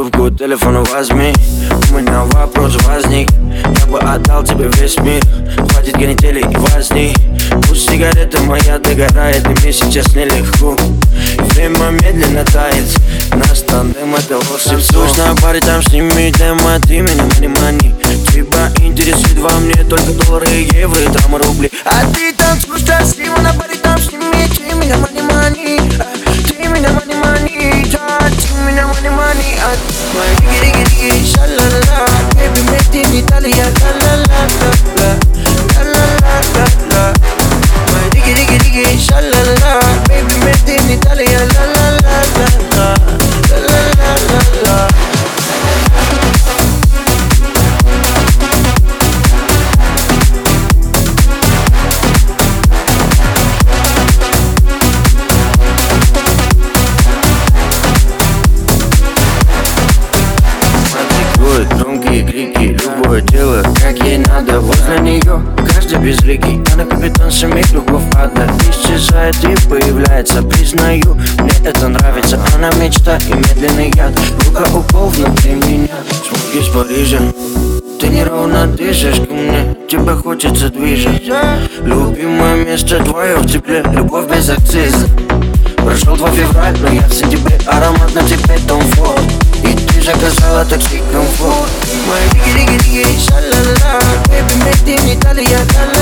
трубку телефона возьми. У меня вопрос возник. Я бы отдал тебе весь мир. Хватит гонители и возни. Пусть сигарета моя догорает И мне сейчас нелегко. Время медленно тает. Наш тандем это волшебство на паре, там сними демо Ты меня мани мани. Тебя интересует во мне только доллары, евро и там рубли. А ты танцуешь красиво на La la la дело, как ей надо Возле нее каждый безликий Она капитан семейки кругов ада. Исчезает и появляется Признаю, мне это нравится. Она мечта и медленный яд Рука укол внутри меня. Звук из Парижа ты неровно дышишь ко мне, тебя хочется движет Любимое место твое в тепле, любовь без акциза. Прошел 2 февраль, но я в сентябре Аромат на тебе Том Форд И ты заказала такси комфорт Yeah.